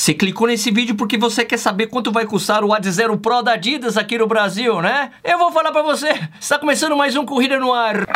Você clicou nesse vídeo porque você quer saber quanto vai custar o Ad Zero Pro da Adidas aqui no Brasil, né? Eu vou falar pra você. Está começando mais um Corrida no Ar.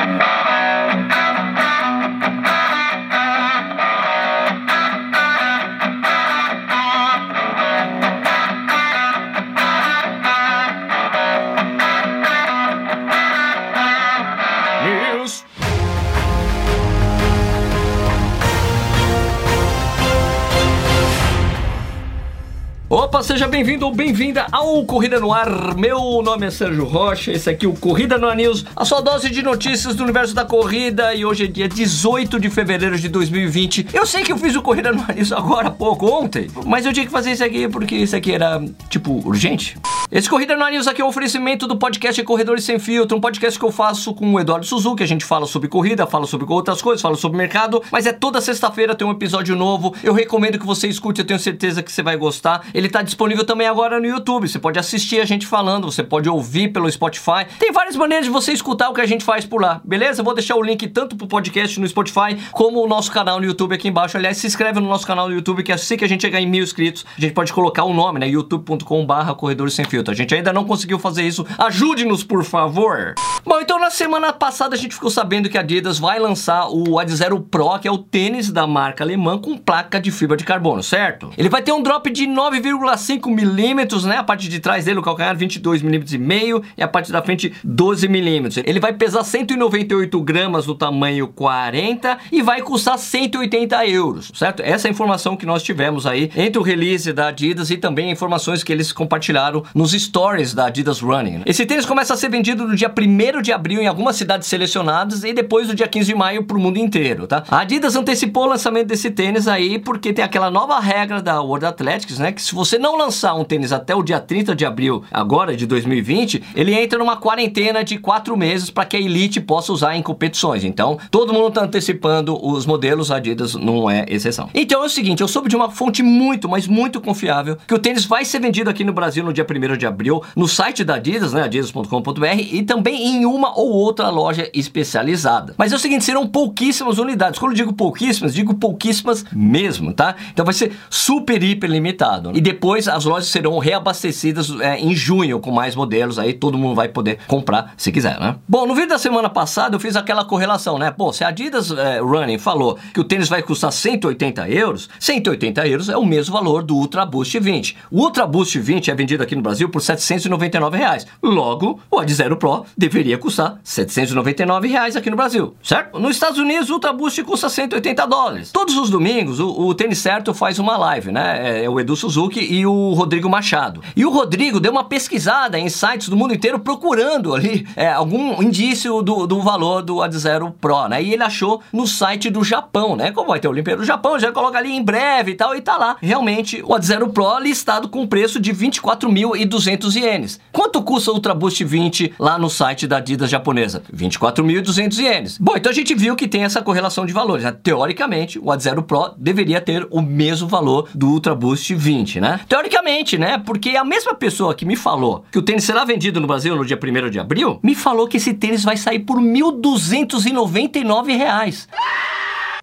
Opa, seja bem-vindo ou bem-vinda ao Corrida no Ar. Meu nome é Sérgio Rocha, esse aqui é o Corrida no Ar News, a sua dose de notícias do universo da corrida e hoje é dia 18 de fevereiro de 2020. Eu sei que eu fiz o Corrida no Ar News agora há pouco, ontem, mas eu tinha que fazer isso aqui porque isso aqui era, tipo, urgente. Esse Corrida no News aqui é um oferecimento do podcast Corredores Sem Filtro, um podcast que eu faço com o Eduardo Suzuki, a gente fala sobre corrida, fala sobre outras coisas, fala sobre mercado, mas é toda sexta-feira tem um episódio novo. Eu recomendo que você escute, eu tenho certeza que você vai gostar. Ele tá disponível também agora no YouTube. Você pode assistir a gente falando, você pode ouvir pelo Spotify. Tem várias maneiras de você escutar o que a gente faz por lá, beleza? Vou deixar o link tanto pro podcast no Spotify como o nosso canal no YouTube aqui embaixo. Aliás, se inscreve no nosso canal no YouTube que assim que a gente chegar em mil inscritos, a gente pode colocar o nome, né? youtube.com/barra Corredores Sem Filtro. A gente ainda não conseguiu fazer isso. Ajude-nos, por favor. Bom, então na semana passada a gente ficou sabendo que a Adidas vai lançar o Ad Zero Pro, que é o tênis da marca alemã com placa de fibra de carbono, certo? Ele vai ter um drop de 9,5 milímetros, né? A parte de trás dele, o calcanhar 22 milímetros e meio e a parte da frente 12 milímetros. Ele vai pesar 198 gramas no tamanho 40 e vai custar 180 euros, certo? Essa é a informação que nós tivemos aí entre o release da Adidas e também informações que eles compartilharam nos stories da Adidas Running. Esse tênis começa a ser vendido no dia 1 de abril em algumas cidades selecionadas e depois do dia 15 de maio para o mundo inteiro, tá? A Adidas antecipou o lançamento desse tênis aí porque tem aquela nova regra da World Athletics, né? Que se você não lançar um tênis até o dia 30 de abril agora de 2020, ele entra numa quarentena de quatro meses para que a Elite possa usar em competições. Então, todo mundo está antecipando os modelos, a Adidas não é exceção. Então é o seguinte, eu soube de uma fonte muito, mas muito confiável que o tênis vai ser vendido aqui no Brasil no dia 1 de abril no site da Adidas, né, adidas.com.br e também em uma ou outra loja especializada. Mas é o seguinte, serão pouquíssimas unidades. Quando digo pouquíssimas, digo pouquíssimas mesmo, tá? Então vai ser super hiper limitado. E depois as lojas serão reabastecidas é, em junho com mais modelos, aí todo mundo vai poder comprar se quiser, né? Bom, no vídeo da semana passada eu fiz aquela correlação, né? Pô, se a Adidas é, Running falou que o tênis vai custar 180 euros, 180 euros é o mesmo valor do Ultra Boost 20. O Ultra Boost 20 é vendido aqui no Brasil por 799 reais. Logo, o Ad Zero Pro deveria custar 799 reais aqui no Brasil, certo? Nos Estados Unidos, o Ultra Boost custa 180 dólares. Todos os domingos, o, o Tênis Certo faz uma live, né? É, é o Edu Suzuki e o Rodrigo Machado. E o Rodrigo deu uma pesquisada em sites do mundo inteiro procurando ali é, algum indício do, do valor do Ad Zero Pro, né? E ele achou no site do Japão, né? Como vai ter o Olimpíada do Japão, já coloca ali em breve e tal, e tá lá. Realmente, o Ad Zero Pro listado com preço de 24.200 ienes. Quanto custa o Ultra Boost 20 lá no site da Adidas japonesa? 24.200 ienes. Bom, então a gente viu que tem essa correlação de valores. Né? Teoricamente, o Ad Zero Pro deveria ter o mesmo valor do Ultra Boost 20, né? Teoricamente, né? Porque a mesma pessoa que me falou que o tênis será vendido no Brasil no dia 1 de abril, me falou que esse tênis vai sair por 1.299 reais.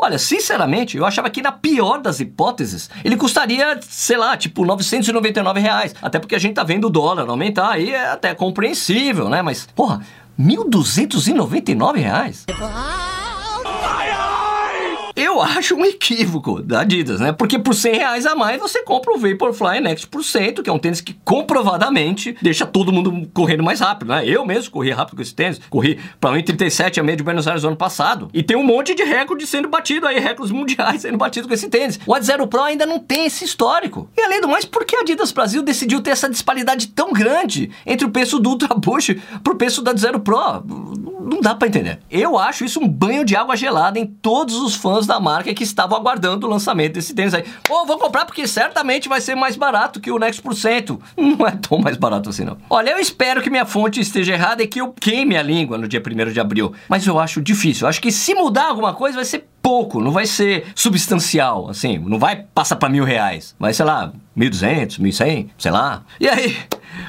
Olha, sinceramente, eu achava que na pior das hipóteses, ele custaria, sei lá, tipo 999 reais. Até porque a gente tá vendo o dólar aumentar, aí é até compreensível, né? Mas, porra, 1.299 reais? Eu acho um equívoco da Adidas, né? Porque por 100 reais a mais você compra o Vaporfly Next por cento, que é um tênis que comprovadamente deixa todo mundo correndo mais rápido, né? Eu mesmo corri rápido com esse tênis, corri para 1,37 a meia de Buenos Aires no ano passado. E tem um monte de recorde sendo batido aí, recordes mundiais sendo batidos com esse tênis. O Ad Zero Pro ainda não tem esse histórico. E além do mais, por que a Adidas Brasil decidiu ter essa disparidade tão grande entre o preço do Ultra Boost pro preço da Zero Pro? Não dá para entender. Eu acho isso um banho de água gelada em todos os fãs da marca que estavam aguardando o lançamento desse tênis aí. Pô, vou comprar porque certamente vai ser mais barato que o Next por cento. Não é tão mais barato assim, não. Olha, eu espero que minha fonte esteja errada e que eu queime a língua no dia 1 de abril. Mas eu acho difícil. Eu acho que se mudar alguma coisa vai ser pouco, não vai ser substancial, assim, não vai passar para mil reais, vai, sei lá, 1.200, 1.100, sei lá. E aí,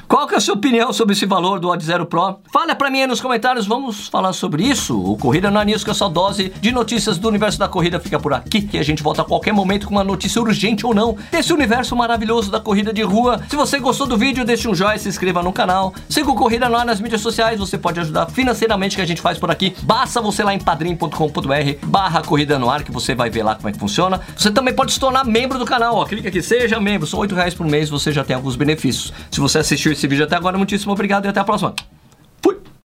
qual que é a sua opinião sobre esse valor do Odd Zero Pro? Fala pra mim aí nos comentários, vamos falar sobre isso. O Corrida no News, que é a sua dose de notícias do universo da corrida, fica por aqui, que a gente volta a qualquer momento com uma notícia urgente ou não desse universo maravilhoso da corrida de rua. Se você gostou do vídeo, deixe um joinha, se inscreva no canal. Siga o Corrida no Ar nas mídias sociais, você pode ajudar financeiramente que a gente faz por aqui. Basta você lá em padrim.com.br barra Corrida no Ar, que você vai ver lá como é que funciona. Você também pode se tornar membro do canal, ó. Clica aqui, seja membro, são 8 reais por mês, você já tem alguns benefícios. Se você assistiu esse vídeo até agora, muitíssimo obrigado e até a próxima.